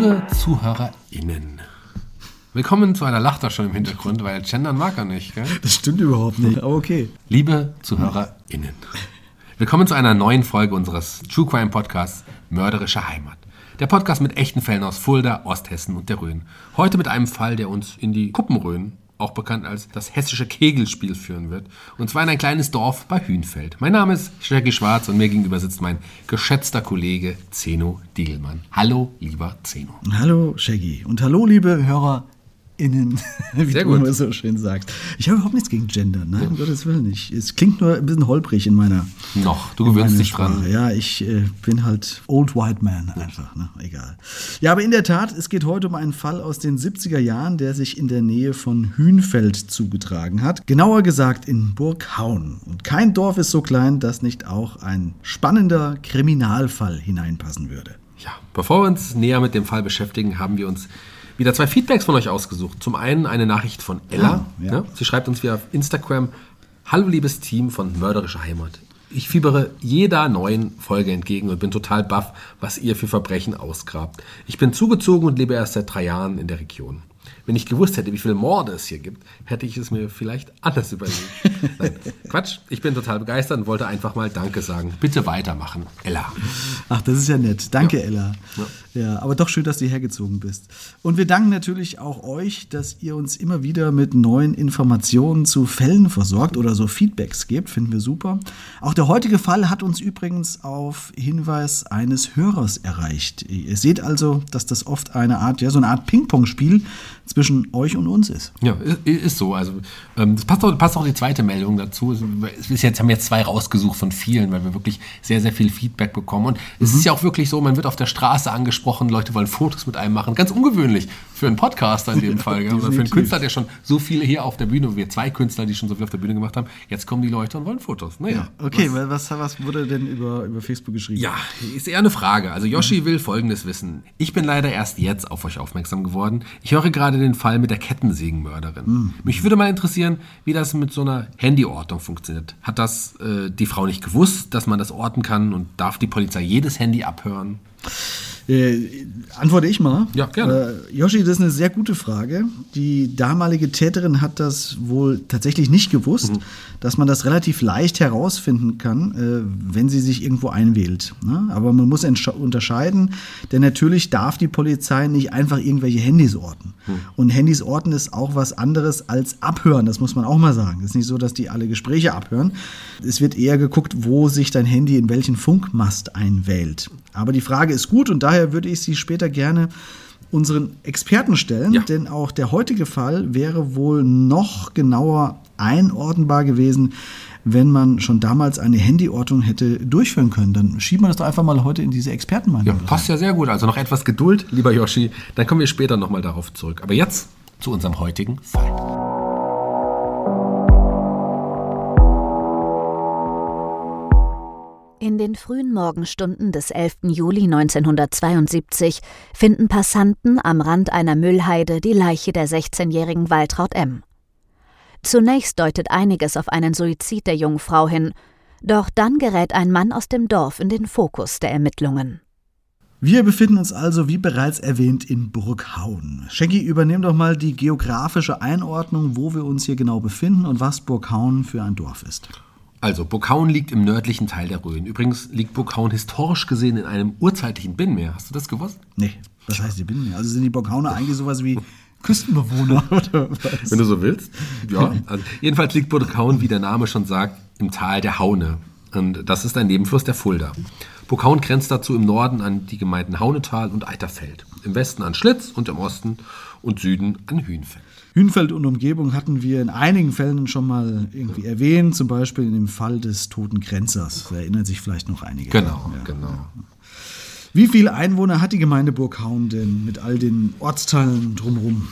Liebe ZuhörerInnen, willkommen zu einer Lachter schon im Hintergrund, weil Gendern mag er nicht. Gell? Das stimmt überhaupt nicht, aber okay. Liebe ZuhörerInnen, willkommen zu einer neuen Folge unseres True Crime Podcasts Mörderische Heimat. Der Podcast mit echten Fällen aus Fulda, Osthessen und der Rhön. Heute mit einem Fall, der uns in die Kuppenrhön auch bekannt als das hessische Kegelspiel führen wird. Und zwar in ein kleines Dorf bei Hühnfeld. Mein Name ist Jackie Schwarz und mir gegenüber sitzt mein geschätzter Kollege Zeno Diegelmann. Hallo, lieber Zeno. Hallo, Shaggy. Und hallo, liebe HörerInnen, wie Sehr du gut. immer so schön sagst. Ich habe überhaupt nichts gegen Gender, nein, um Gottes Willen nicht. Es klingt nur ein bisschen holprig in meiner. Noch, du gewöhnst dich dran. Sprache. Ja, ich äh, bin halt Old White Man einfach, ne? egal. Ja, aber in der Tat, es geht heute um einen Fall aus den 70er Jahren, der sich in der Nähe von Hühnfeld zugetragen hat. Genauer gesagt in Burghaun. Und kein Dorf ist so klein, dass nicht auch ein spannender Kriminalfall hineinpassen würde. Ja, bevor wir uns näher mit dem Fall beschäftigen, haben wir uns wieder zwei Feedbacks von euch ausgesucht. Zum einen eine Nachricht von Ella. Ah, ja. Ne? Sie schreibt uns via Instagram: Hallo, liebes Team von Mörderische Heimat. Ich fiebere jeder neuen Folge entgegen und bin total baff, was ihr für Verbrechen ausgrabt. Ich bin zugezogen und lebe erst seit drei Jahren in der Region. Wenn ich gewusst hätte, wie viele Morde es hier gibt, hätte ich es mir vielleicht anders überlegt. Nein, Quatsch, ich bin total begeistert und wollte einfach mal Danke sagen. Bitte weitermachen, Ella. Ach, das ist ja nett. Danke, Ella. Ja. aber doch schön, dass du hergezogen bist. Und wir danken natürlich auch euch, dass ihr uns immer wieder mit neuen Informationen zu Fällen versorgt oder so Feedbacks gebt. Finden wir super. Auch der heutige Fall hat uns übrigens auf Hinweis eines Hörers erreicht. Ihr seht also, dass das oft eine Art, ja, so eine Art Ping-Pong-Spiel zwischen euch und uns ist. Ja, ist, ist so. Also ähm, das passt auch, passt auch die zweite Meldung dazu. Es ist jetzt haben wir jetzt zwei rausgesucht von vielen, weil wir wirklich sehr sehr viel Feedback bekommen. Und es ist ja auch wirklich so, man wird auf der Straße angesprochen, Leute wollen Fotos mit einem machen. Ganz ungewöhnlich für einen Podcaster in dem Fall, gell? oder für einen. Künstler, der schon so viele hier auf der Bühne, wir zwei Künstler, die schon so viel auf der Bühne gemacht haben. Jetzt kommen die Leute und wollen Fotos. Naja, Okay, was, was wurde denn über, über Facebook geschrieben? ja, ist eher eine Frage. Also Yoshi will Folgendes wissen. Ich bin leider erst jetzt auf euch aufmerksam geworden. Ich höre gerade den Fall mit der Kettensägenmörderin. Mich würde mal interessieren, wie das mit so einer Handyortung funktioniert. Hat das äh, die Frau nicht gewusst, dass man das orten kann und darf die Polizei jedes Handy abhören? Äh, antworte ich mal. Ja, gerne. Äh, Yoshi, das ist eine sehr gute Frage. Die damalige Täterin hat das wohl tatsächlich nicht gewusst, Mhm. dass man das relativ leicht herausfinden kann, äh, wenn sie sich irgendwo einwählt. Ne? Aber man muss unterscheiden, denn natürlich darf die Polizei nicht einfach irgendwelche Handys orten. Mhm. Und Handys orten ist auch was anderes als abhören, das muss man auch mal sagen. Es ist nicht so, dass die alle Gespräche abhören. Es wird eher geguckt, wo sich dein Handy in welchen Funkmast einwählt. Aber die Frage ist gut und daher würde ich sie später gerne unseren Experten stellen, Ja. denn auch der heutige Fall wäre wohl noch genauer einordnbar gewesen, wenn man schon damals eine Handyortung hätte durchführen können. Dann schieben wir das doch einfach mal heute in diese Expertenmeinung. Ja, passt ja sehr gut. Also noch etwas Geduld, lieber Yoshi. Dann kommen wir später nochmal darauf zurück. Aber jetzt zu unserem heutigen Fall. In den frühen Morgenstunden des 11. Juli 1972 finden Passanten am Rand einer Müllheide die Leiche der 16-jährigen Waltraud M. Zunächst deutet einiges auf einen Suizid der jungen Frau hin, doch dann gerät ein Mann aus dem Dorf in den Fokus der Ermittlungen. Wir befinden uns also, wie bereits erwähnt, in Burghauen. Shaggy, übernehm doch mal die geografische Einordnung, wo wir uns hier genau befinden und was Burghauen für ein Dorf ist. Also, Burghauen liegt im nördlichen Teil der Rhön. Übrigens liegt Burghauen historisch gesehen in einem urzeitlichen Binnenmeer. Hast du das gewusst? Nee, was heißt die Binnenmeer? Also sind die Burghauner eigentlich sowas wie Küstenbewohner oder was? Wenn du so willst. Ja. Also, jedenfalls liegt Burghauen, wie der Name schon sagt, im Tal der Haune. Und das ist ein Nebenfluss der Fulda. Burghauen grenzt dazu im Norden an die Gemeinden Haunetal und Eiterfeld, im Westen an Schlitz und im Osten und Süden an Hühnfeld. Hünfeld und Umgebung hatten wir in einigen Fällen schon mal irgendwie erwähnt, zum Beispiel in dem Fall des toten Grenzers. Da erinnern sich vielleicht noch einige. Genau, Ja. genau. Wie viele Einwohner hat die Gemeinde Burghauen denn mit all den Ortsteilen drumherum?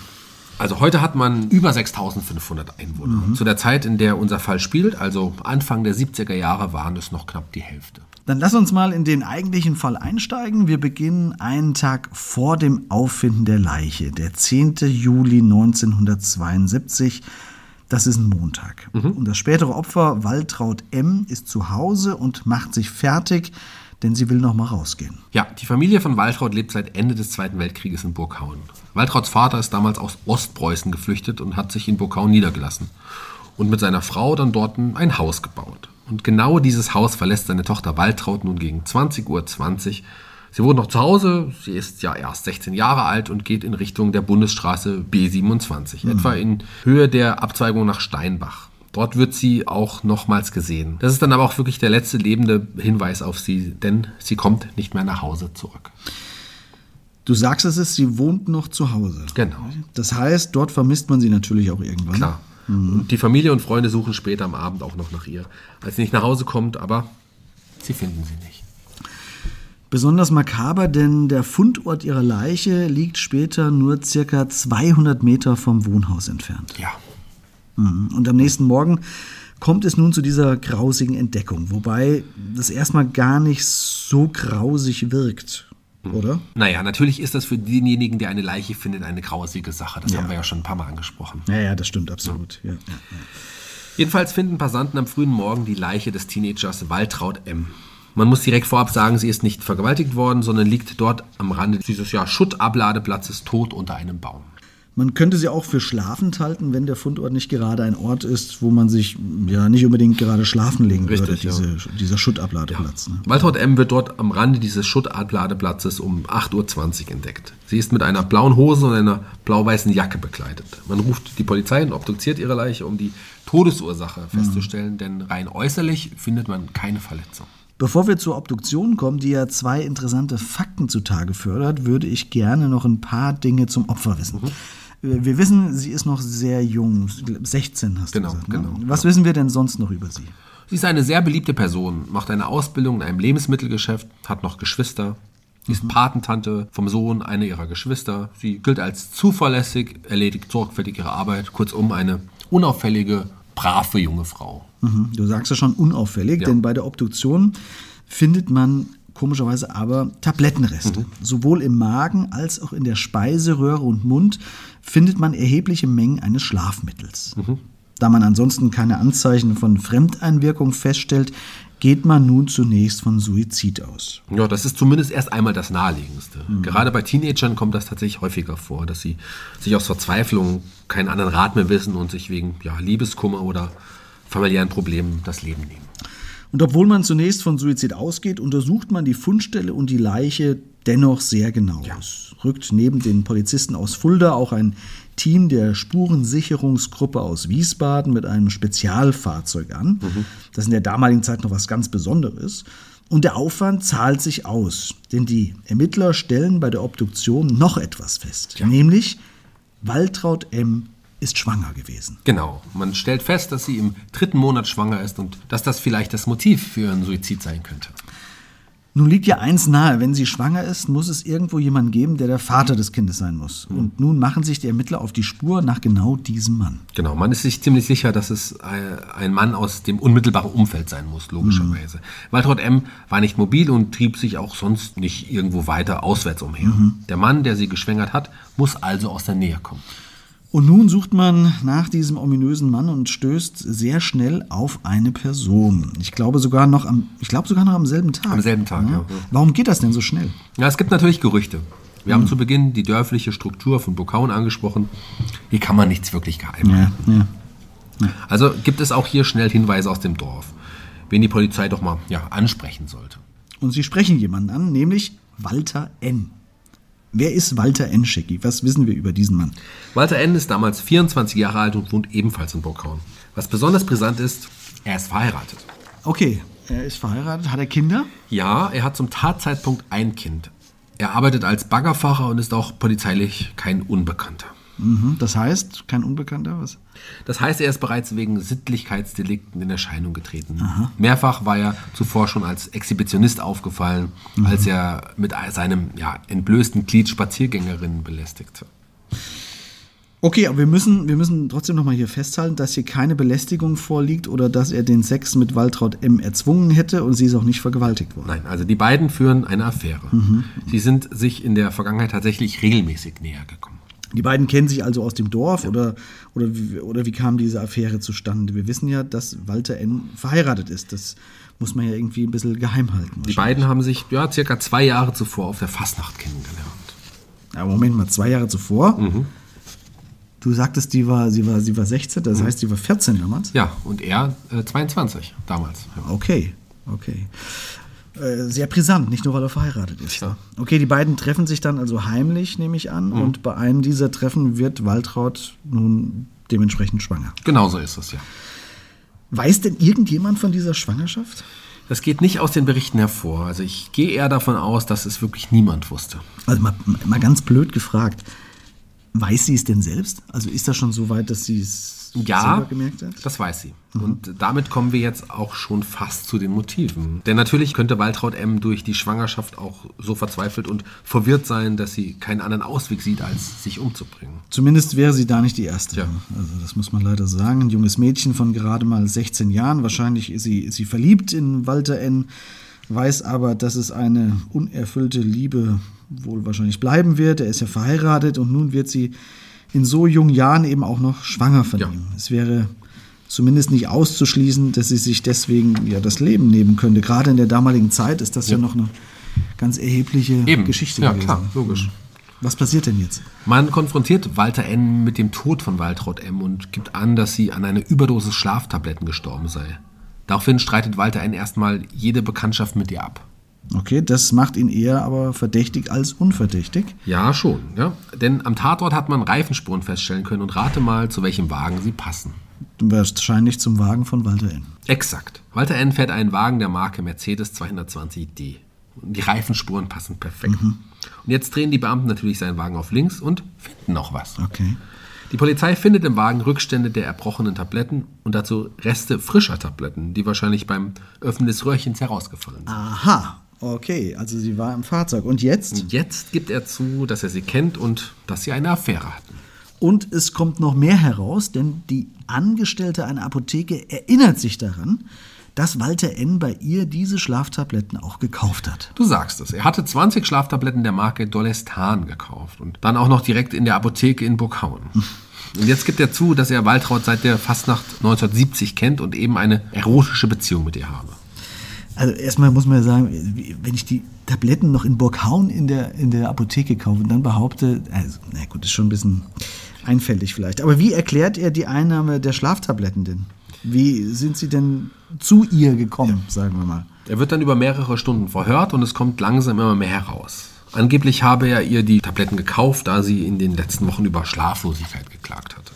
Also heute hat man über 6500 Einwohner. Zu der Zeit, in der unser Fall spielt, also Anfang der 70er Jahre, waren es noch knapp die Hälfte. Dann lass uns mal in den eigentlichen Fall einsteigen. Wir beginnen einen Tag vor dem Auffinden der Leiche, der 10. Juli 1972. Das ist ein Montag. Und das spätere Opfer, Waltraud M., ist zu Hause und macht sich fertig, denn sie will noch mal rausgehen. Ja, die Familie von Waltraud lebt seit Ende des Zweiten Weltkrieges in Burghauen. Waltrauds Vater ist damals aus Ostpreußen geflüchtet und hat sich in Burghauen niedergelassen. Und mit seiner Frau dann dort ein Haus gebaut. Und genau dieses Haus verlässt seine Tochter Waltraud nun gegen 20.20 Uhr. Sie wohnt noch zu Hause, sie ist ja erst 16 Jahre alt und geht in Richtung der Bundesstraße B27, etwa in Höhe der Abzweigung nach Steinbach. Dort wird sie auch nochmals gesehen. Das ist dann aber auch wirklich der letzte lebende Hinweis auf sie, denn sie kommt nicht mehr nach Hause zurück. Du sagst es ist, sie wohnt noch zu Hause. Genau. Das heißt, dort vermisst man sie natürlich auch irgendwann. Klar. Und die Familie und Freunde suchen später am Abend auch noch nach ihr, als sie nicht nach Hause kommt, aber sie finden sie nicht. Besonders makaber, denn der Fundort ihrer Leiche liegt später nur circa 200 Meter vom Wohnhaus entfernt. Ja. Mhm. Und am nächsten Morgen kommt es nun zu dieser grausigen Entdeckung, wobei das erstmal gar nicht so grausig wirkt, oder? Naja, natürlich ist das für denjenigen, der eine Leiche findet, eine grausige Sache. Das haben wir ja schon ein paar Mal angesprochen. Ja, ja, das stimmt absolut. Ja, ja, ja. Jedenfalls finden Passanten am frühen Morgen die Leiche des Teenagers Waltraud M. Man muss direkt vorab sagen, sie ist nicht vergewaltigt worden, sondern liegt dort am Rande dieses ja, Schuttabladeplatzes tot unter einem Baum. Man könnte sie auch für schlafend halten, wenn der Fundort nicht gerade ein Ort ist, wo man sich ja nicht unbedingt gerade schlafen legen Richtig, ja. würde, diese, dieser Schuttabladeplatz. Ne? Waltraud M. wird dort am Rande dieses Schuttabladeplatzes um 8.20 Uhr entdeckt. Sie ist mit einer blauen Hose und einer blau-weißen Jacke bekleidet. Man ruft die Polizei und obduziert ihre Leiche, um die Todesursache festzustellen, denn rein äußerlich findet man keine Verletzung. Bevor wir zur Obduktion kommen, die ja zwei interessante Fakten zutage fördert, würde ich gerne noch ein paar Dinge zum Opfer wissen. Wir wissen, sie ist noch sehr jung, 16 hast Genau, du gesagt. Ne? genau, Was wissen wir denn sonst noch über sie? Sie ist eine sehr beliebte Person, macht eine Ausbildung in einem Lebensmittelgeschäft, hat noch Geschwister. Sie ist Patentante vom Sohn einer ihrer Geschwister. Sie gilt als zuverlässig, erledigt sorgfältig ihre Arbeit. Kurzum, eine unauffällige, brave junge Frau. Mhm. Du sagst ja schon unauffällig, Ja. denn bei der Obduktion findet man komischerweise aber Tablettenreste. Sowohl im Magen als auch in der Speiseröhre und Mund findet man erhebliche Mengen eines Schlafmittels. Da man ansonsten keine Anzeichen von Fremdeinwirkung feststellt, geht man nun zunächst von Suizid aus. Ja, das ist zumindest erst einmal das Naheliegendste. Gerade bei Teenagern kommt das tatsächlich häufiger vor, dass sie sich aus Verzweiflung keinen anderen Rat mehr wissen und sich wegen ja, Liebeskummer oder familiären Problemen das Leben nehmen. Und obwohl man zunächst von Suizid ausgeht, untersucht man die Fundstelle und die Leiche dennoch sehr genau. Es rückt neben den Polizisten aus Fulda auch ein Team der Spurensicherungsgruppe aus Wiesbaden mit einem Spezialfahrzeug an. Das in der damaligen Zeit noch was ganz Besonderes. Und der Aufwand zahlt sich aus, denn die Ermittler stellen bei der Obduktion noch etwas fest, nämlich Waltraud M. ist schwanger gewesen. Genau. Man stellt fest, dass sie im dritten Monat schwanger ist und dass das vielleicht das Motiv für ihren Suizid sein könnte. Nun liegt ja eins nahe, wenn sie schwanger ist, muss es irgendwo jemanden geben, der der Vater des Kindes sein muss. Und nun machen sich die Ermittler auf die Spur nach genau diesem Mann. Genau, man ist sich ziemlich sicher, dass es ein Mann aus dem unmittelbaren Umfeld sein muss, logischerweise. Waltraud M. war nicht mobil und trieb sich auch sonst nicht irgendwo weiter auswärts umher. Der Mann, der sie geschwängert hat, muss also aus der Nähe kommen. Und nun sucht man nach diesem ominösen Mann und stößt sehr schnell auf eine Person. Ich glaube sogar noch am, ich glaube sogar noch am selben Tag. Am selben Tag, ja. Warum geht das denn so schnell? Ja, es gibt natürlich Gerüchte. Wir haben zu Beginn die dörfliche Struktur von Burkauen angesprochen. Hier kann man nichts wirklich geheim halten. Ja, ja. Also gibt es auch hier schnell Hinweise aus dem Dorf, wen die Polizei doch mal ja, ansprechen sollte. Und sie sprechen jemanden an, nämlich Walter N. Wer ist Walter N. Schecki? Was wissen wir über diesen Mann? Walter N. ist damals 24 Jahre alt und wohnt ebenfalls in Burgkauen. Was besonders brisant ist, er ist verheiratet. Okay, er ist verheiratet. Hat er Kinder? Ja, er hat zum Tatzeitpunkt ein Kind. Er arbeitet als Baggerfahrer und ist auch polizeilich kein Unbekannter. Mhm, das heißt, kein Unbekannter? Was? Das heißt, er ist bereits wegen Sittlichkeitsdelikten in Erscheinung getreten. Mehrfach war er zuvor schon als Exhibitionist aufgefallen, als er mit seinem ja, entblößten Glied Spaziergängerinnen belästigte. Okay, aber wir müssen, wir müssen trotzdem nochmal hier festhalten, dass hier keine Belästigung vorliegt oder dass er den Sex mit Waltraud M. erzwungen hätte und sie ist auch nicht vergewaltigt worden. Nein, also die beiden führen eine Affäre. Sie sind sich in der Vergangenheit tatsächlich regelmäßig näher gekommen. Die beiden kennen sich also aus dem Dorf oder, oder, wie, oder wie kam diese Affäre zustande? Wir wissen ja, dass Walter N. verheiratet ist. Das muss man ja irgendwie ein bisschen geheim halten. Die beiden haben sich ja, circa zwei Jahre zuvor auf der Fastnacht kennengelernt. Aber Moment mal, zwei Jahre zuvor. Mhm. Du sagtest, die war, sie, war, sie war 16, Mhm. das heißt, sie war 14 damals? Ja, und er äh, 22 damals. Ja. Okay, okay. Äh, Sehr brisant, nicht nur weil er verheiratet ist. Tja. Okay, die beiden treffen sich dann also heimlich, nehme ich an. Mhm. Und bei einem dieser Treffen wird Waltraud nun dementsprechend schwanger. Genauso ist es, ja. Weiß denn irgendjemand von dieser Schwangerschaft? Das geht nicht aus den Berichten hervor. Also ich gehe eher davon aus, dass es wirklich niemand wusste. Also mal, mal ganz blöd gefragt. Weiß sie es denn selbst? Also ist das schon so weit, dass sie es Ja, selber gemerkt hat? das weiß sie. Und damit kommen wir jetzt auch schon fast zu den Motiven. Denn natürlich könnte Waltraud M. durch die Schwangerschaft auch so verzweifelt und verwirrt sein, dass sie keinen anderen Ausweg sieht, als sich umzubringen. Zumindest wäre sie da nicht die Erste. Ja. Also das muss man leider sagen. Ein junges Mädchen von gerade mal 16 Jahren. Wahrscheinlich ist sie, ist sie verliebt in Walter N., weiß aber, dass es eine unerfüllte Liebe wohl wahrscheinlich bleiben wird. Er ist ja verheiratet und nun wird sie in so jungen Jahren eben auch noch schwanger von Ja. ihm. Es wäre zumindest nicht auszuschließen, dass sie sich deswegen ja das Leben nehmen könnte. Gerade in der damaligen Zeit ist das ja, noch eine ganz erhebliche Eben. Geschichte Ja, gewesen. klar, logisch. Was passiert denn jetzt? Man konfrontiert Walter N. mit dem Tod von Waltraud M. und gibt an, dass sie an einer Überdosis Schlaftabletten gestorben sei. Daraufhin streitet Walter N. erstmal jede Bekanntschaft mit ihr ab. Okay, das macht ihn eher aber verdächtig als unverdächtig. Ja, schon. Ja. Denn am Tatort hat man Reifenspuren feststellen können und rate mal, zu welchem Wagen sie passen. Wahrscheinlich zum Wagen von Walter N. Exakt. Walter N. fährt einen Wagen der Marke Mercedes 220d. Und die Reifenspuren passen perfekt. Und jetzt drehen die Beamten natürlich seinen Wagen auf links und finden noch was. Okay. Die Polizei findet im Wagen Rückstände der erbrochenen Tabletten und dazu Reste frischer Tabletten, die wahrscheinlich beim Öffnen des Röhrchens herausgefallen sind. Aha. Okay, also sie war im Fahrzeug. Und jetzt? Jetzt gibt er zu, dass er sie kennt und dass sie eine Affäre hatten. Und es kommt noch mehr heraus, denn die Angestellte einer Apotheke erinnert sich daran, dass Walter N. bei ihr diese Schlaftabletten auch gekauft hat. Du sagst es. Er hatte 20 Schlaftabletten der Marke Dolestan gekauft und dann auch noch direkt in der Apotheke in Burghauen. Und jetzt gibt er zu, dass er Waltraud seit der Fastnacht 1970 kennt und eben eine erotische Beziehung mit ihr habe. Also erstmal muss man ja sagen, wenn ich die Tabletten noch in Burghauen in der, in der Apotheke kaufe und dann behaupte, also, na gut, ist schon ein bisschen einfältig vielleicht. Aber wie erklärt er die Einnahme der Schlaftabletten denn? Wie sind sie denn zu ihr gekommen, sagen wir mal? Er wird dann über mehrere Stunden verhört und es kommt langsam immer mehr heraus. Angeblich habe er ihr die Tabletten gekauft, da sie in den letzten Wochen über Schlaflosigkeit geklagt hatte.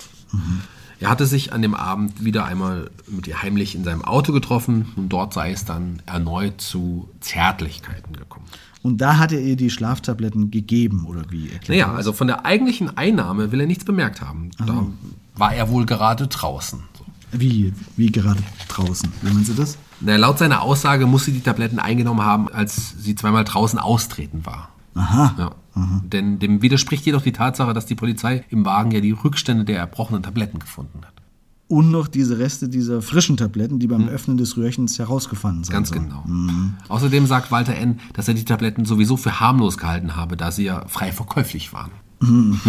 Er hatte sich an dem Abend wieder einmal mit ihr heimlich in seinem Auto getroffen und dort sei es dann erneut zu Zärtlichkeiten gekommen. Und da hat er ihr die Schlaftabletten gegeben, oder wie? erklärt Naja, das? also von der eigentlichen Einnahme will er nichts bemerkt haben. Da war er wohl gerade draußen. Wie, wie gerade draußen? Wie meinen Sie das? Na, laut seiner Aussage muss sie die Tabletten eingenommen haben, als sie zweimal draußen austreten war. Aha. Ja. Denn dem widerspricht jedoch die Tatsache, dass die Polizei im Wagen ja die Rückstände der erbrochenen Tabletten gefunden hat. Und noch diese Reste dieser frischen Tabletten, die beim Öffnen des Röhrchens herausgefallen sind. Ganz genau. Außerdem sagt Walter N., dass er die Tabletten sowieso für harmlos gehalten habe, da sie ja frei verkäuflich waren.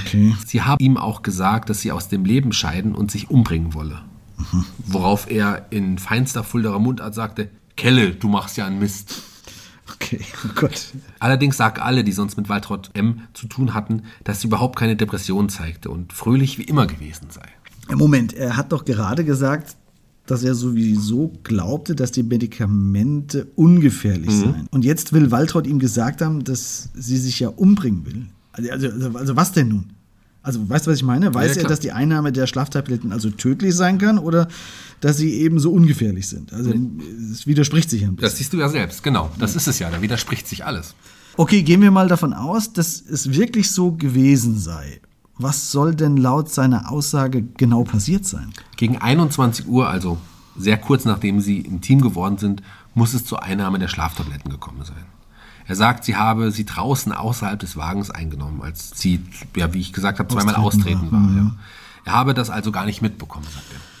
Okay. Sie haben ihm auch gesagt, dass sie aus dem Leben scheiden und sich umbringen wolle. Worauf er in feinster Fulderer Mundart sagte, Kelle, du machst ja einen Mist. Okay, oh Gott. Allerdings sagen alle, die sonst mit Waltraud M. zu tun hatten, dass sie überhaupt keine Depression zeigte und fröhlich wie immer gewesen sei. Moment, er hat doch gerade gesagt, dass er sowieso glaubte, dass die Medikamente ungefährlich seien. Und jetzt will Waltraud ihm gesagt haben, dass sie sich ja umbringen will. Also, also, also was denn nun? Also weißt du, was ich meine? Weiß Ja, er, dass die Einnahme der Schlaftabletten also tödlich sein kann oder dass sie eben so ungefährlich sind? Also es widerspricht sich ein bisschen. Das siehst du ja selbst, genau. Das ist es ja, da widerspricht sich alles. Okay, gehen wir mal davon aus, dass es wirklich so gewesen sei. Was soll denn laut seiner Aussage genau passiert sein? Gegen 21 Uhr, also sehr kurz nachdem sie im Team geworden sind, muss es zur Einnahme der Schlaftabletten gekommen sein. Er sagt, sie habe sie draußen außerhalb des Wagens eingenommen, als sie, ja, wie ich gesagt habe, zweimal Austreten war. war. Mhm. Ja. Er habe das also gar nicht mitbekommen, sagt er.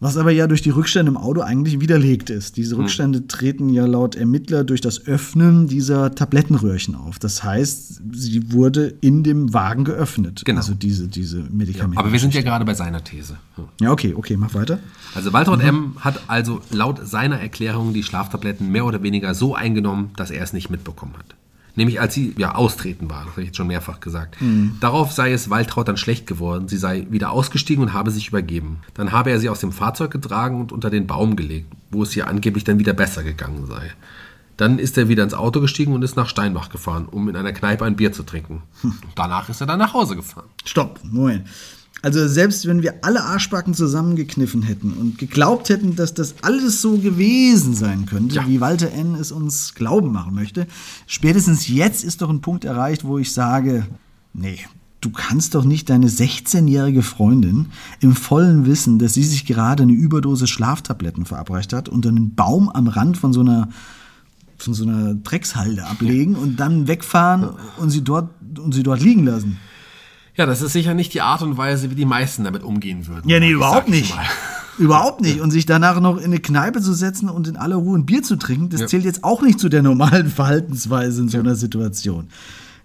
Was aber ja durch die Rückstände im Auto eigentlich widerlegt ist. Diese Hm. Rückstände treten ja laut Ermittler durch das Öffnen dieser Tablettenröhrchen auf. Das heißt, sie wurde in dem Wagen geöffnet. Genau. Also diese, diese Medikamente. Aber wir sind ja gerade bei seiner These. Ja. Ja, okay, okay, mach weiter. Also Waltraud M. hat also laut seiner Erklärung die Schlaftabletten mehr oder weniger so eingenommen, dass er es nicht mitbekommen hat. Nämlich als sie ja austreten war, das habe ich jetzt schon mehrfach gesagt. Darauf sei es Waltraud dann schlecht geworden. Sie sei wieder ausgestiegen und habe sich übergeben. Dann habe er sie aus dem Fahrzeug getragen und unter den Baum gelegt, wo es ihr angeblich dann wieder besser gegangen sei. Dann ist er wieder ins Auto gestiegen und ist nach Steinbach gefahren, um in einer Kneipe ein Bier zu trinken. Danach ist er dann nach Hause gefahren. Stopp, Moment. Also selbst wenn wir alle Arschbacken zusammengekniffen hätten und geglaubt hätten, dass das alles so gewesen sein könnte, Ja. wie Walter N. es uns glauben machen möchte, spätestens jetzt ist doch ein Punkt erreicht, wo ich sage, nee, du kannst doch nicht deine 16-jährige Freundin im vollen Wissen, dass sie sich gerade eine Überdosis Schlaftabletten verabreicht hat, unter einen Baum am Rand von so einer von so einer Dreckshalde ablegen und dann wegfahren und sie dort und sie dort liegen lassen. Ja, das ist sicher nicht die Art und Weise, wie die meisten damit umgehen würden. Ja, nee, überhaupt nicht. Überhaupt nicht. Und sich danach noch in eine Kneipe zu setzen und in aller Ruhe ein Bier zu trinken, das zählt jetzt auch nicht zu der normalen Verhaltensweise in so einer Situation.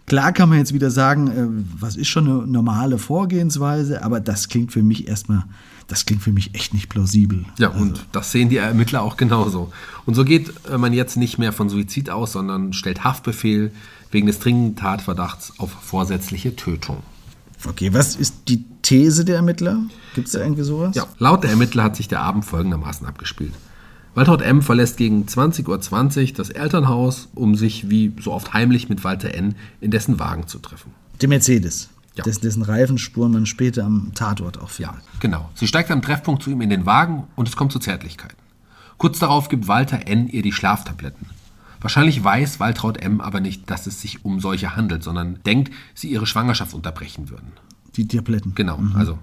Klar kann man jetzt wieder sagen, äh, was ist schon eine normale Vorgehensweise, aber das klingt für mich erstmal, das klingt für mich echt nicht plausibel. Ja, und das sehen die Ermittler auch genauso. Und so geht äh, man jetzt nicht mehr von Suizid aus, sondern stellt Haftbefehl wegen des dringenden Tatverdachts auf vorsätzliche Tötung. Okay, was ist die These der Ermittler? Gibt es da irgendwie sowas? Ja, laut der Ermittler hat sich der Abend folgendermaßen abgespielt. Waltraud M. verlässt gegen 20.20 Uhr das Elternhaus, um sich wie so oft heimlich mit Walter N. in dessen Wagen zu treffen. Der Mercedes. Ja. Dessen, dessen Reifenspuren man später am Tatort auch findet. Ja, genau. Sie steigt am Treffpunkt zu ihm in den Wagen und es kommt zu Zärtlichkeiten. Kurz darauf gibt Walter N. ihr die Schlaftabletten. Wahrscheinlich weiß Waltraud M. aber nicht, dass es sich um solche handelt, sondern denkt, sie ihre Schwangerschaft unterbrechen würden. Die Tabletten. Genau, also.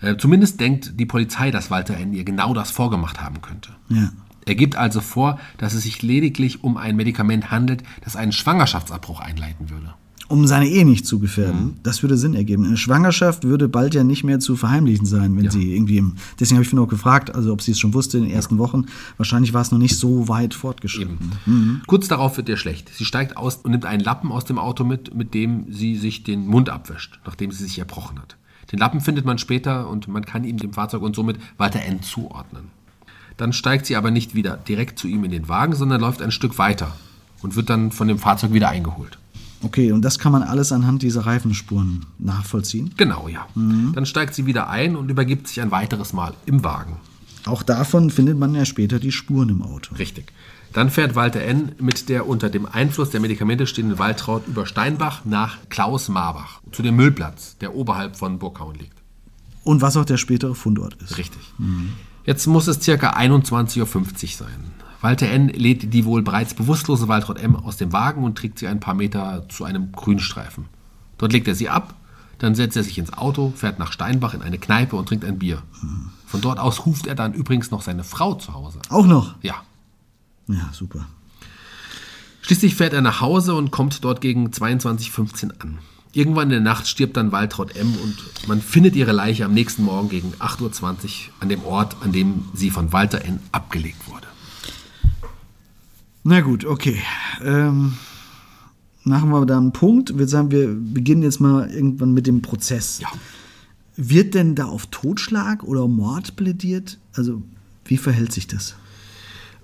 Äh, zumindest denkt die Polizei, dass Walter N. ihr genau das vorgemacht haben könnte. Ja. Er gibt also vor, dass es sich lediglich um ein Medikament handelt, das einen Schwangerschaftsabbruch einleiten würde. Um seine Ehe nicht zu gefährden. Das würde Sinn ergeben. Eine Schwangerschaft würde bald ja nicht mehr zu verheimlichen sein, wenn Ja. sie irgendwie im. Deswegen habe ich auch gefragt, also ob sie es schon wusste in den ersten Wochen. Wahrscheinlich war es noch nicht so weit fortgeschritten. Kurz darauf wird ihr schlecht. Sie steigt aus und nimmt einen Lappen aus dem Auto mit, mit dem sie sich den Mund abwischt, nachdem sie sich erbrochen hat. Den Lappen findet man später und man kann ihm dem Fahrzeug und somit Walter N. zuordnen. Dann steigt sie aber nicht wieder direkt zu ihm in den Wagen, sondern läuft ein Stück weiter und wird dann von dem Fahrzeug wieder eingeholt. Okay, und das kann man alles anhand dieser Reifenspuren nachvollziehen. Genau, ja. Dann steigt sie wieder ein und übergibt sich ein weiteres Mal im Wagen. Auch davon findet man ja später die Spuren im Auto. Richtig. Dann fährt Walter N. mit der unter dem Einfluss der Medikamente stehenden Waltraud über Steinbach nach Klaus-Marbach, zu dem Müllplatz, der oberhalb von Burghauen liegt. Und was auch der spätere Fundort ist. Richtig. Jetzt muss es circa 21.50 Uhr sein. Walter N. lädt die wohl bereits bewusstlose Waltraud M. aus dem Wagen und trägt sie ein paar Meter zu einem Grünstreifen. Dort legt er sie ab, Dann setzt er sich ins Auto, fährt nach Steinbach in eine Kneipe und trinkt ein Bier. Von dort aus ruft er dann übrigens noch seine Frau zu Hause. Auch noch? Ja. Ja, super. Schließlich fährt er nach Hause und kommt dort gegen 22.15 an. Irgendwann in der Nacht stirbt dann Waltraud M. und man findet ihre Leiche am nächsten Morgen gegen 8.20 Uhr an dem Ort, an dem sie von Walter N. abgelegt wurde. Na gut, okay. Ähm, machen wir da einen Punkt. Wir sagen, wir beginnen jetzt mal irgendwann mit dem Prozess. Ja. Wird denn da auf Totschlag oder Mord plädiert? Also, wie verhält sich das?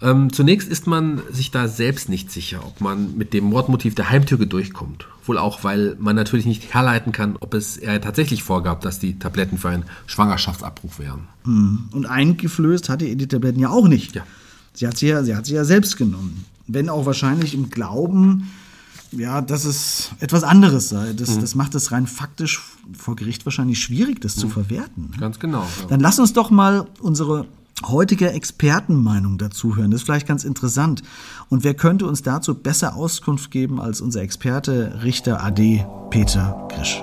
Ähm, zunächst ist man sich da selbst nicht sicher, ob man mit dem Mordmotiv der Heimtücke durchkommt. Wohl auch, weil man natürlich nicht herleiten kann, ob es er tatsächlich vorgab, dass die Tabletten für einen Schwangerschaftsabbruch wären. Und eingeflößt hatte ihr die Tabletten ja auch nicht. Ja. Sie hat sie ja, sie hat sie ja selbst genommen. Wenn auch wahrscheinlich im Glauben, ja, dass es etwas anderes sei. Das, das macht es rein faktisch vor Gericht wahrscheinlich schwierig, das zu verwerten. Ganz genau. Ja. Dann lass uns doch mal unsere heutige Expertenmeinung dazu hören. Das ist vielleicht ganz interessant. Und wer könnte uns dazu besser Auskunft geben als unser Experte Richter AD Peter Grisch?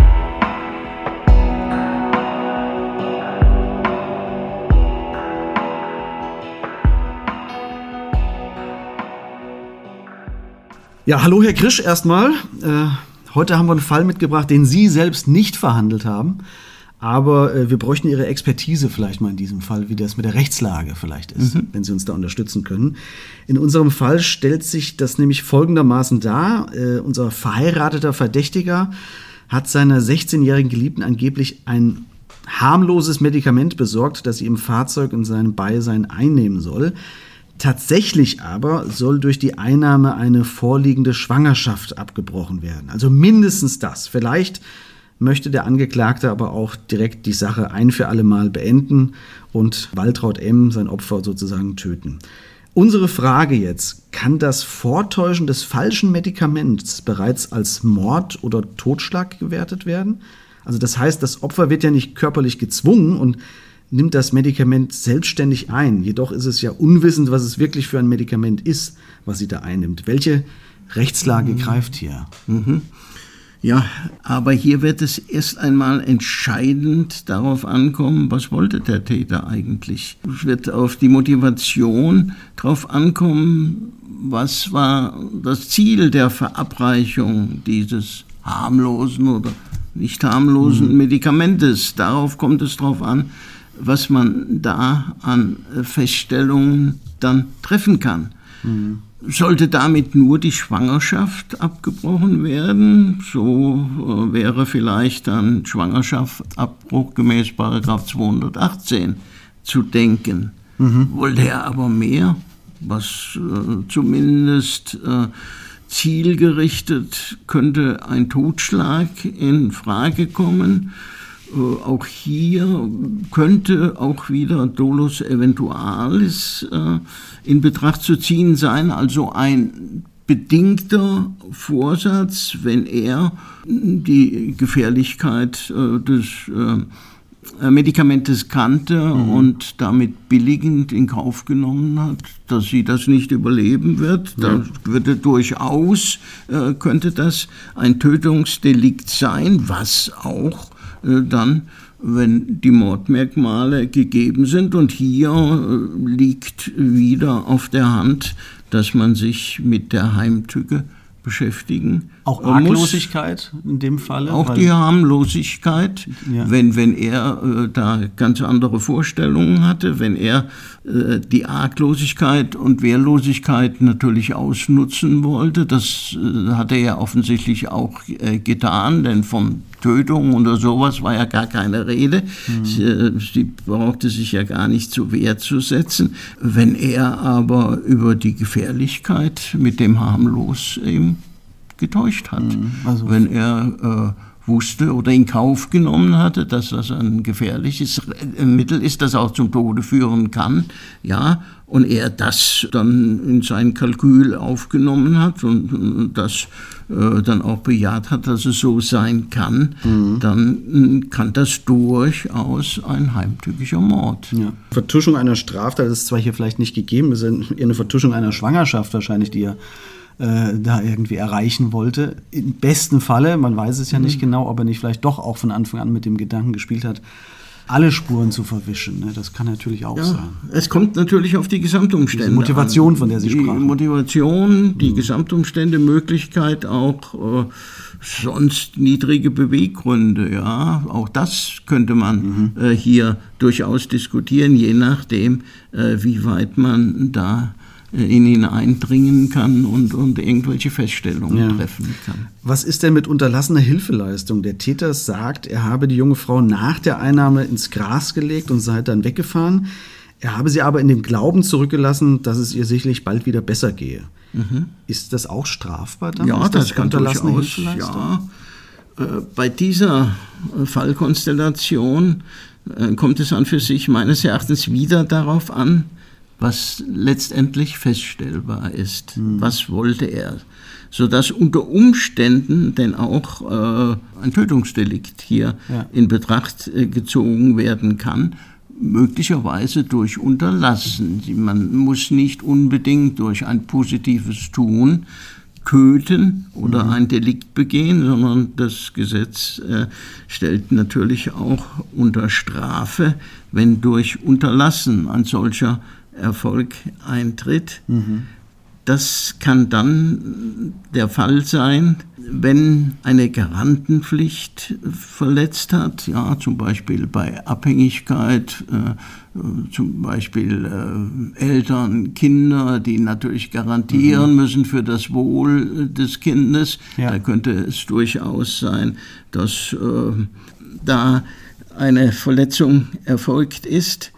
Ja, hallo Herr Grisch erstmal. Äh, heute haben wir einen Fall mitgebracht, den Sie selbst nicht verhandelt haben. Aber äh, wir bräuchten Ihre Expertise vielleicht mal in diesem Fall, wie das mit der Rechtslage vielleicht ist, wenn Sie uns da unterstützen können. In unserem Fall stellt sich das nämlich folgendermaßen dar. Äh, unser verheirateter Verdächtiger hat seiner 16-jährigen Geliebten angeblich ein harmloses Medikament besorgt, das sie im Fahrzeug in seinem Beisein einnehmen soll. Tatsächlich aber soll durch die Einnahme eine vorliegende Schwangerschaft abgebrochen werden. Also mindestens das. Vielleicht möchte der Angeklagte aber auch direkt die Sache ein für alle Mal beenden und Waltraud M., sein Opfer, sozusagen töten. Unsere Frage jetzt, kann das Vortäuschen des falschen Medikaments bereits als Mord oder Totschlag gewertet werden? Also das heißt, das Opfer wird ja nicht körperlich gezwungen und nimmt das Medikament selbstständig ein. Jedoch ist es ja unwissend, was es wirklich für ein Medikament ist, was sie da einnimmt. Welche Rechtslage greift hier? Ja, aber hier wird es erst einmal entscheidend darauf ankommen, was wollte der Täter eigentlich. Es wird auf die Motivation drauf ankommen, was war das Ziel der Verabreichung dieses harmlosen oder nicht harmlosen Medikamentes. Darauf kommt es drauf an, was man da an Feststellungen dann treffen kann. Sollte damit nur die Schwangerschaft abgebrochen werden, so äh, wäre vielleicht dann Schwangerschaftsabbruch gemäß Paragraph 218 zu denken. Wollte er aber mehr, was äh, zumindest äh, zielgerichtet könnte ein Totschlag in Frage kommen. Äh, auch hier könnte auch wieder Dolus Eventualis äh, in Betracht zu ziehen sein, also ein bedingter Vorsatz, wenn er die Gefährlichkeit äh, des äh, Medikamentes kannte und damit billigend in Kauf genommen hat, dass sie das nicht überleben wird. Da würde durchaus, äh, könnte das ein Tötungsdelikt sein, was auch dann, wenn die Mordmerkmale gegeben sind. Und hier äh, liegt wieder auf der Hand, dass man sich mit der Heimtücke beschäftigen Auch äh, muss. Arglosigkeit in dem Falle? Auch die Harmlosigkeit, Ja. wenn, wenn er äh, da ganz andere Vorstellungen hatte, wenn er äh, die Arglosigkeit und Wehrlosigkeit natürlich ausnutzen wollte, das äh, hat er ja offensichtlich auch äh, getan, denn von Tötung oder sowas war ja gar keine Rede. Sie, äh, sie brauchte sich ja gar nicht zur Wehr zu setzen. Wenn er aber über die Gefährlichkeit mit dem harmlos eben getäuscht hat. also- Wenn er wusste oder in Kauf genommen hatte, dass das ein gefährliches Mittel ist, das auch zum Tode führen kann, ja, und er das dann in sein Kalkül aufgenommen hat und das äh, dann auch bejaht hat, dass es so sein kann, mhm. dann kann das durchaus ein heimtückischer Mord. Ja. Vertuschung einer Straftat ist zwar hier vielleicht nicht gegeben, es ist eher eine Vertuschung einer Schwangerschaft wahrscheinlich, die er äh, da irgendwie erreichen wollte. Im besten Falle, man weiß es ja nicht mhm. genau, ob er nicht vielleicht doch auch von Anfang an mit dem Gedanken gespielt hat, alle Spuren zu verwischen. Ne? Das kann natürlich auch ja, sein. Es kommt natürlich auf die Gesamtumstände. Die Motivation, an. von der Sie sprachen. Die Motivation, die mhm. Gesamtumstände, Möglichkeit, auch äh, sonst niedrige Beweggründe. Ja, auch das könnte man mhm. äh, hier durchaus diskutieren, je nachdem, äh, wie weit man da in ihn eindringen kann und, und irgendwelche Feststellungen ja. treffen kann. Was ist denn mit unterlassener Hilfeleistung? Der Täter sagt, er habe die junge Frau nach der Einnahme ins Gras gelegt und sei dann weggefahren. Er habe sie aber in dem Glauben zurückgelassen, dass es ihr sicherlich bald wieder besser gehe. Mhm. Ist das auch strafbar dann? Ja, das, das kann durchaus. Ja. Äh, bei dieser Fallkonstellation äh, kommt es an für sich meines Erachtens wieder darauf an, was letztendlich feststellbar ist. Mhm. Was wollte er? Sodass unter Umständen denn auch äh, ein Tötungsdelikt hier ja. in Betracht äh, gezogen werden kann, möglicherweise durch Unterlassen. Man muss nicht unbedingt durch ein positives Tun köten oder mhm. ein Delikt begehen, sondern das Gesetz äh, stellt natürlich auch unter Strafe, wenn durch Unterlassen ein solcher Erfolg eintritt. Mhm. Das kann dann der Fall sein, wenn eine Garantenpflicht verletzt hat, ja, zum Beispiel bei Abhängigkeit, äh, zum Beispiel äh, Eltern, Kinder, die natürlich garantieren mhm. müssen für das Wohl des Kindes. Ja. Da könnte es durchaus sein, dass äh, da eine Verletzung erfolgt ist.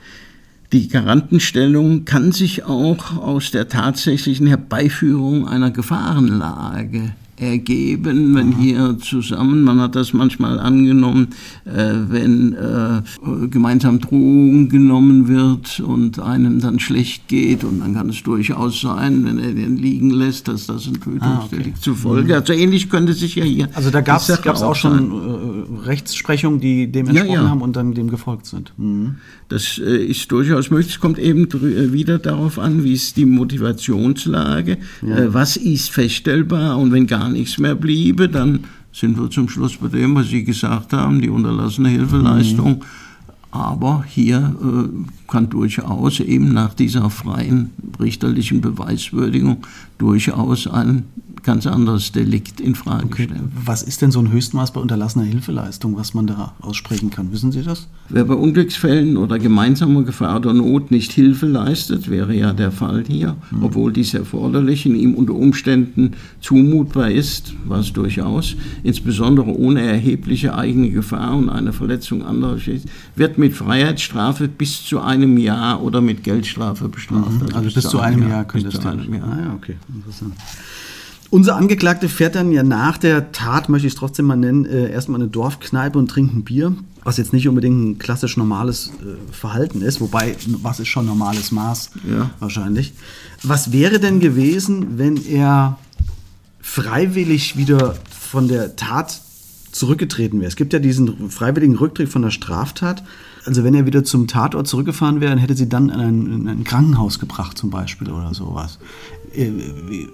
Die Garantenstellung kann sich auch aus der tatsächlichen Herbeiführung einer Gefahrenlage ergeben, wenn hier zusammen, man hat das manchmal angenommen, äh, wenn äh, gemeinsam Drogen genommen wird und einem dann schlecht geht und dann kann es durchaus sein, wenn er den liegen lässt, dass das ein Tötungsdelikt ah, okay. zufolge. Mhm. Also ähnlich könnte sich ja hier. Also da gab es auch, auch schon äh, Rechtsprechungen, die dem entsprochen ja, ja. haben und dann dem gefolgt sind. Mhm. Das äh, ist durchaus möglich. Es kommt eben äh, wieder darauf an, wie ist die Motivationslage, ja. Äh, was ist feststellbar und wenn gar nichts mehr bliebe, dann sind wir zum Schluss bei dem, was Sie gesagt haben, die unterlassene Hilfeleistung. Mhm. Aber hier äh, kann durchaus eben nach dieser freien richterlichen Beweiswürdigung durchaus ein ganz anderes Delikt in Frage okay. stellen. Was ist denn so ein Höchstmaß bei unterlassener Hilfeleistung, was man da aussprechen kann? Wissen Sie das? Wer bei Unglücksfällen oder gemeinsamer Gefahr oder Not nicht Hilfe leistet, wäre ja der Fall hier, mhm. obwohl dies erforderlich in ihm unter Umständen zumutbar ist, was durchaus, insbesondere ohne erhebliche eigene Gefahr und eine Verletzung anderer steht, wird mit Freiheitsstrafe bis zu einem Jahr oder mit Geldstrafe bestraft. Mhm. Also, also bis, bis, zu einem Jahr, Jahr könnte es dann. Ah ja, okay, interessant. Unser Angeklagte fährt dann ja nach der Tat, möchte ich es trotzdem mal nennen, äh, erstmal eine Dorfkneipe und trinkt ein Bier, was jetzt nicht unbedingt ein klassisch normales äh, Verhalten ist, wobei, was ist schon normales Maß ja. wahrscheinlich. Was wäre denn gewesen, wenn er freiwillig wieder von der Tat zurückgetreten wäre? Es gibt ja diesen freiwilligen Rücktritt von der Straftat. Also wenn er wieder zum Tatort zurückgefahren wäre, dann hätte sie dann in ein, in ein Krankenhaus gebracht zum Beispiel oder sowas. Äh,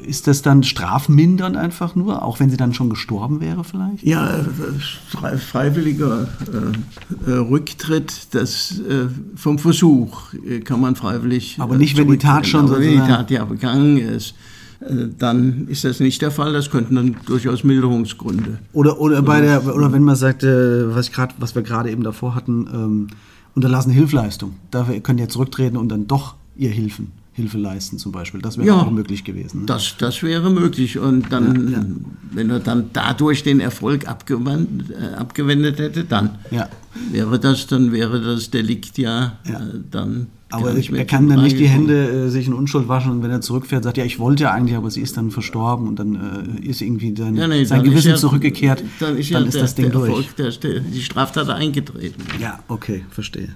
ist das dann strafmindernd einfach nur, auch wenn sie dann schon gestorben wäre vielleicht? Ja, äh, freiwilliger äh, äh, Rücktritt, das äh, vom Versuch kann man freiwillig. Aber nicht, wenn die Tat schon so. Wenn die Tat ja begangen ist dann ist das nicht der Fall. Das könnten dann durchaus Milderungsgründe. Oder, oder, bei der, oder wenn man sagt, was, grad, was wir gerade eben davor hatten, ähm, unterlassene Hilfleistung. Da könnt ihr zurücktreten und dann doch ihr Hilfen. Hilfe leisten zum Beispiel. Das wäre ja, auch möglich gewesen. Ne? Das, das wäre möglich. Und dann, ja, ja. wenn er dann dadurch den Erfolg abgewandt, äh, abgewendet hätte, dann wäre das, dann wäre das Delikt ja, äh, dann Aber mehr er kann dann nicht die Hände äh, sich in Unschuld waschen und wenn er zurückfährt, sagt ja, ich wollte ja eigentlich, aber sie ist dann verstorben und dann äh, ist irgendwie dann Ja, nee, sein dann Gewissen ist ja, zurückgekehrt. Dann ist, ja der, das Ding der durch. Erfolg, der, der, die Straftat eingetreten. Ja, okay, verstehe.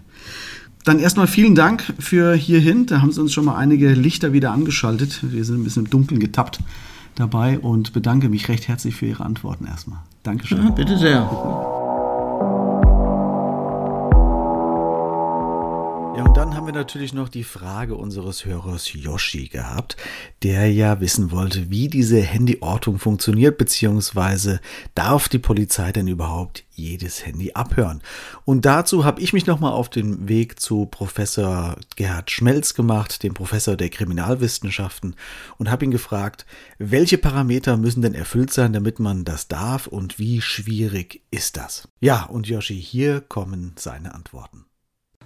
Dann erstmal vielen Dank für hierhin. Da haben Sie uns schon mal einige Lichter wieder angeschaltet. Wir sind ein bisschen im Dunkeln getappt dabei und bedanke mich recht herzlich für Ihre Antworten erstmal. Dankeschön. Ja, bitte sehr. Ja, und dann haben wir natürlich noch die Frage unseres Hörers Yoshi gehabt, der ja wissen wollte, wie diese Handyortung funktioniert, beziehungsweise darf die Polizei denn überhaupt jedes Handy abhören? Und dazu habe ich mich nochmal auf den Weg zu Professor Gerhard Schmelz gemacht, dem Professor der Kriminalwissenschaften, und habe ihn gefragt, welche Parameter müssen denn erfüllt sein, damit man das darf und wie schwierig ist das? Ja, und Yoshi, hier kommen seine Antworten.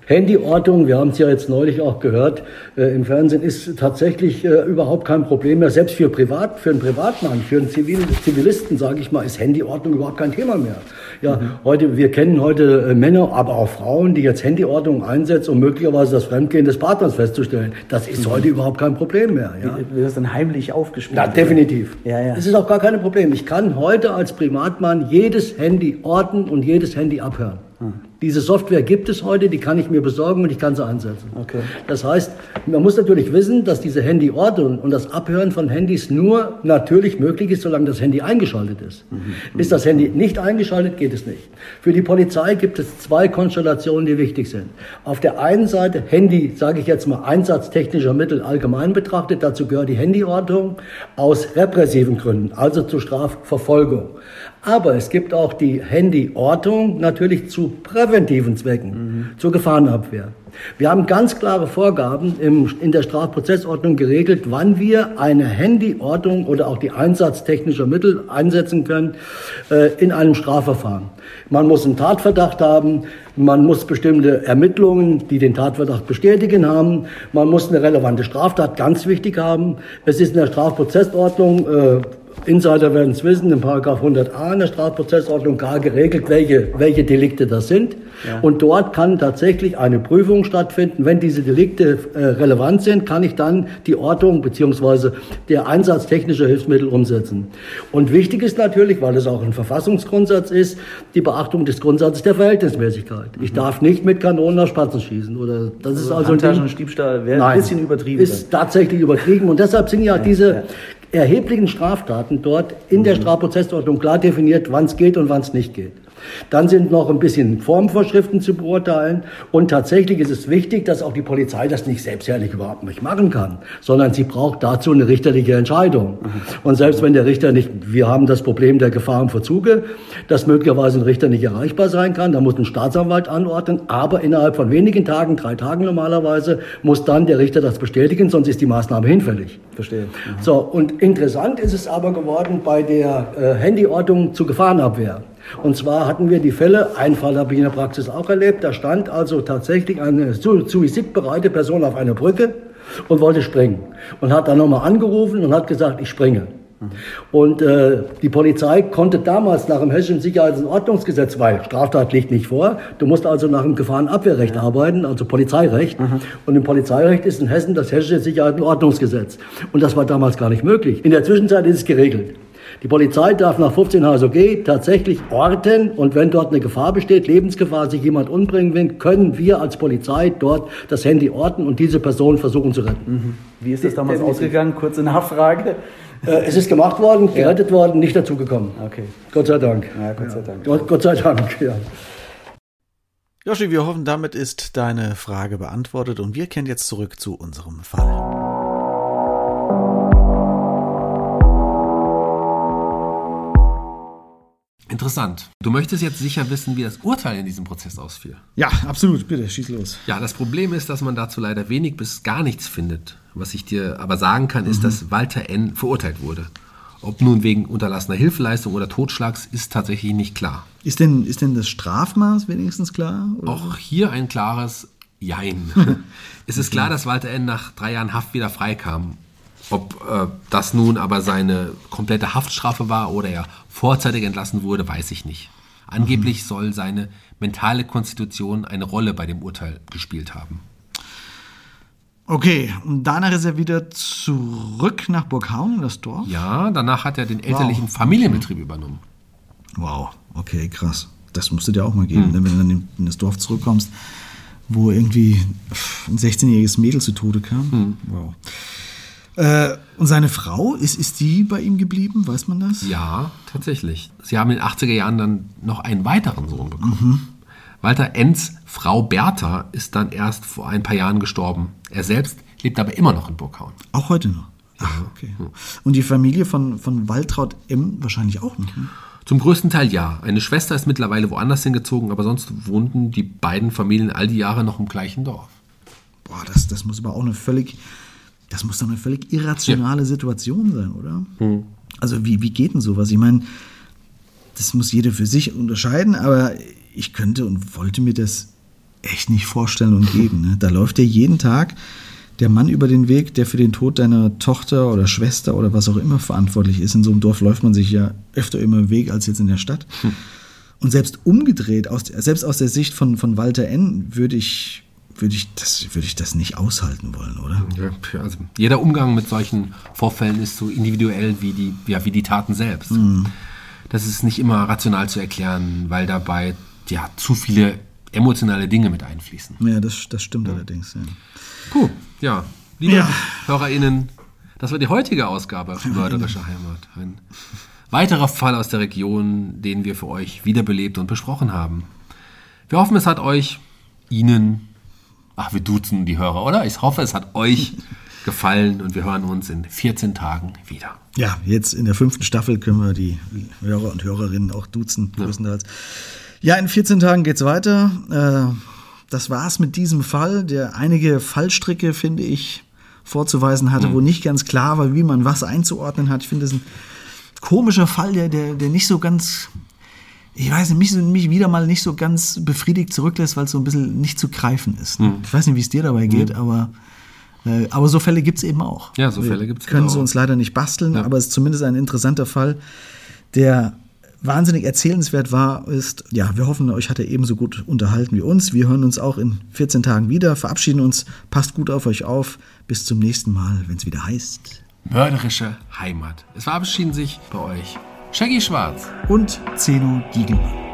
Handyortung, wir haben es ja jetzt neulich auch gehört äh, im Fernsehen, ist tatsächlich äh, überhaupt kein Problem mehr. Selbst für Privat, für einen Privatmann, für einen Zivil, Zivilisten, sage ich mal, ist Handyordnung überhaupt kein Thema mehr. Ja, heute, wir kennen heute äh, Männer, aber auch Frauen, die jetzt Handyordnung einsetzen, um möglicherweise das Fremdgehen des Partners festzustellen. Das ist heute überhaupt kein Problem mehr. Ja. Wird das dann heimlich aufgespielt? Ja, definitiv. Ja, ja. Es ist auch gar kein Problem. Ich kann heute als Privatmann jedes Handy orten und jedes Handy abhören. Hm. Diese Software gibt es heute, die kann ich mir besorgen und ich kann sie einsetzen. Okay. Das heißt, man muss natürlich wissen, dass diese Handyortung und das Abhören von Handys nur natürlich möglich ist, solange das Handy eingeschaltet ist. Mhm. Ist das Handy nicht eingeschaltet, geht es nicht. Für die Polizei gibt es zwei Konstellationen, die wichtig sind. Auf der einen Seite Handy, sage ich jetzt mal, einsatztechnischer Mittel allgemein betrachtet. Dazu gehört die Handyortung aus repressiven Gründen, also zur Strafverfolgung. Aber es gibt auch die Handyortung natürlich zu präventiven Zwecken, zur Gefahrenabwehr. Wir haben ganz klare Vorgaben im, in der Strafprozessordnung geregelt, wann wir eine Handyortung oder auch die Einsatz technischer Mittel einsetzen können äh, in einem Strafverfahren. Man muss einen Tatverdacht haben, man muss bestimmte Ermittlungen, die den Tatverdacht bestätigen, haben, man muss eine relevante Straftat ganz wichtig haben. Es ist in der Strafprozessordnung äh, Insider werden es wissen, in Paragraph 100a in der Strafprozessordnung klar geregelt, welche, welche Delikte das sind. Und dort kann tatsächlich eine Prüfung stattfinden. Wenn diese Delikte äh, relevant sind, kann ich dann die Ortung beziehungsweise der Einsatz technischer Hilfsmittel umsetzen. Und wichtig ist natürlich, weil es auch ein Verfassungsgrundsatz ist, die Beachtung des Grundsatzes der Verhältnismäßigkeit. Ich darf nicht mit Kanonen nach Spatzen schießen. Oder das ist also ein Ding- Handtaschendiebstahl wäre ein bisschen übertrieben. Ist tatsächlich übertrieben. Und deshalb sind ja, diese erheblichen Straftaten dort in Mhm. der Strafprozessordnung klar definiert, wann es geht und wann es nicht geht. Dann sind noch ein bisschen Formvorschriften zu beurteilen. Und tatsächlich ist es wichtig, dass auch die Polizei das nicht selbstherrlich überhaupt nicht machen kann, sondern sie braucht dazu eine richterliche Entscheidung. Und selbst wenn der Richter nicht, wir haben das Problem der Gefahr im Verzuge, dass möglicherweise ein Richter nicht erreichbar sein kann, da muss ein Staatsanwalt anordnen, aber innerhalb von wenigen Tagen, drei Tagen normalerweise, muss dann der Richter das bestätigen, sonst ist die Maßnahme hinfällig. Verstehe. So, und interessant ist es aber geworden bei der äh, Handyortung zur Gefahrenabwehr. Und zwar hatten wir die Fälle, einen Fall habe ich in der Praxis auch erlebt, da stand also tatsächlich eine su- suizidbereite Person auf einer Brücke und wollte springen. Und hat dann nochmal angerufen und hat gesagt, ich springe. Und äh, die Polizei konnte damals nach dem Hessischen Sicherheits- und Ordnungsgesetz, weil Straftat liegt nicht vor, du musst also nach dem Gefahrenabwehrrecht arbeiten, also Polizeirecht. Und im Polizeirecht ist in Hessen das Hessische Sicherheits- und Ordnungsgesetz. Und das war damals gar nicht möglich. In der Zwischenzeit ist es geregelt. Die Polizei darf nach 15 HSOG tatsächlich orten und wenn dort eine Gefahr besteht, Lebensgefahr, sich jemand umbringen will, können wir als Polizei dort das Handy orten und diese Person versuchen zu retten. Wie ist das damals ausgegangen? Kurze Nachfrage. Äh, es ist gemacht worden, gerettet worden, nicht dazugekommen. Okay. Gott sei Dank. Ja, Gott sei Dank. Gott, Gott sei Dank, ja. Joshi, wir hoffen, damit ist deine Frage beantwortet und wir kehren jetzt zurück zu unserem Fall. Interessant. Du möchtest jetzt sicher wissen, wie das Urteil in diesem Prozess ausfiel. Ja, absolut. Bitte, schieß los. Ja, das Problem ist, dass man dazu leider wenig bis gar nichts findet. Was ich dir aber sagen kann, ist, dass Walter N. verurteilt wurde. Ob nun wegen unterlassener Hilfeleistung oder Totschlags, ist tatsächlich nicht klar. Ist denn, ist denn das Strafmaß wenigstens klar? Oder? Auch hier ein klares Jein. es ist klar, dass Walter N. nach drei Jahren Haft wieder freikam. Ob äh, das nun aber seine komplette Haftstrafe war oder er vorzeitig entlassen wurde, weiß ich nicht. Angeblich soll seine mentale Konstitution eine Rolle bei dem Urteil gespielt haben. Okay, und danach ist er wieder zurück nach Burghauen in das Dorf? Ja, danach hat er den elterlichen Wow. Familienbetrieb übernommen. Wow, okay, krass. Das musste dir auch mal geben, ne, wenn du dann in- in das Dorf zurückkommst, wo irgendwie ein 16-jähriges Mädel zu Tode kam. Wow. Äh, und seine Frau, ist, ist die bei ihm geblieben? Weiß man das? Ja, tatsächlich. Sie haben in den 80er Jahren dann noch einen weiteren Sohn bekommen. Walter Enz Frau Bertha ist dann erst vor ein paar Jahren gestorben. Er selbst lebt aber immer noch in Burghauen. Auch heute noch. Ach, okay. Und die Familie von, von Waltraud M. wahrscheinlich auch noch. Ne? Zum größten Teil ja. Eine Schwester ist mittlerweile woanders hingezogen, aber sonst wohnten die beiden Familien all die Jahre noch im gleichen Dorf. Boah, das, das muss aber auch eine völlig, das muss doch eine völlig irrationale Situation sein, oder? Also wie, wie geht denn sowas? Ich meine, das muss jeder für sich unterscheiden, aber ich könnte und wollte mir das echt nicht vorstellen und geben. Ne? Da läuft dir jeden Tag der Mann über den Weg, der für den Tod deiner Tochter oder Schwester oder was auch immer verantwortlich ist. In so einem Dorf läuft man sich ja öfter immer im Weg als jetzt in der Stadt. Und selbst umgedreht, aus, selbst aus der Sicht von, von Walter N., würde ich, würde, ich das, würde ich das nicht aushalten wollen, oder? Ja, also jeder Umgang mit solchen Vorfällen ist so individuell wie die, ja, wie die Taten selbst. Das ist nicht immer rational zu erklären, weil dabei ja, zu viele emotionale Dinge mit einfließen. Ja, das, das stimmt allerdings. Ja. Puh, ja. Liebe Ja. HörerInnen, das war die heutige Ausgabe von Mörderische Heimat. Ein weiterer Fall aus der Region, den wir für euch wiederbelebt und besprochen haben. Wir hoffen, es hat euch, Ihnen, ach, wir duzen die Hörer, oder? Ich hoffe, es hat euch gefallen und wir hören uns in 14 Tagen wieder. Ja, jetzt in der fünften Staffel können wir die Hörer und Hörerinnen auch duzen, größtenteils. Ja, in 14 Tagen geht's weiter. Äh, das war's mit diesem Fall, der einige Fallstricke, finde ich, vorzuweisen hatte, wo nicht ganz klar war, wie man was einzuordnen hat. Ich finde, das ist ein komischer Fall, der, der, der nicht so ganz, ich weiß nicht, mich, mich wieder mal nicht so ganz befriedigt zurücklässt, weil es so ein bisschen nicht zu greifen ist. ne? Ich weiß nicht, wie es dir dabei geht, aber, äh, aber so Fälle gibt's eben auch. Ja, so Fälle gibt's Können auch. sie uns leider nicht basteln, aber es ist zumindest ein interessanter Fall, der wahnsinnig erzählenswert war, ist, ja, wir hoffen, euch hat er ebenso gut unterhalten wie uns. Wir hören uns auch in 14 Tagen wieder, verabschieden uns, passt gut auf euch auf. Bis zum nächsten Mal, wenn es wieder heißt. Mörderische Heimat. Es verabschieden sich bei euch Shaggy Schwarz. Und Zeno Diegelmann.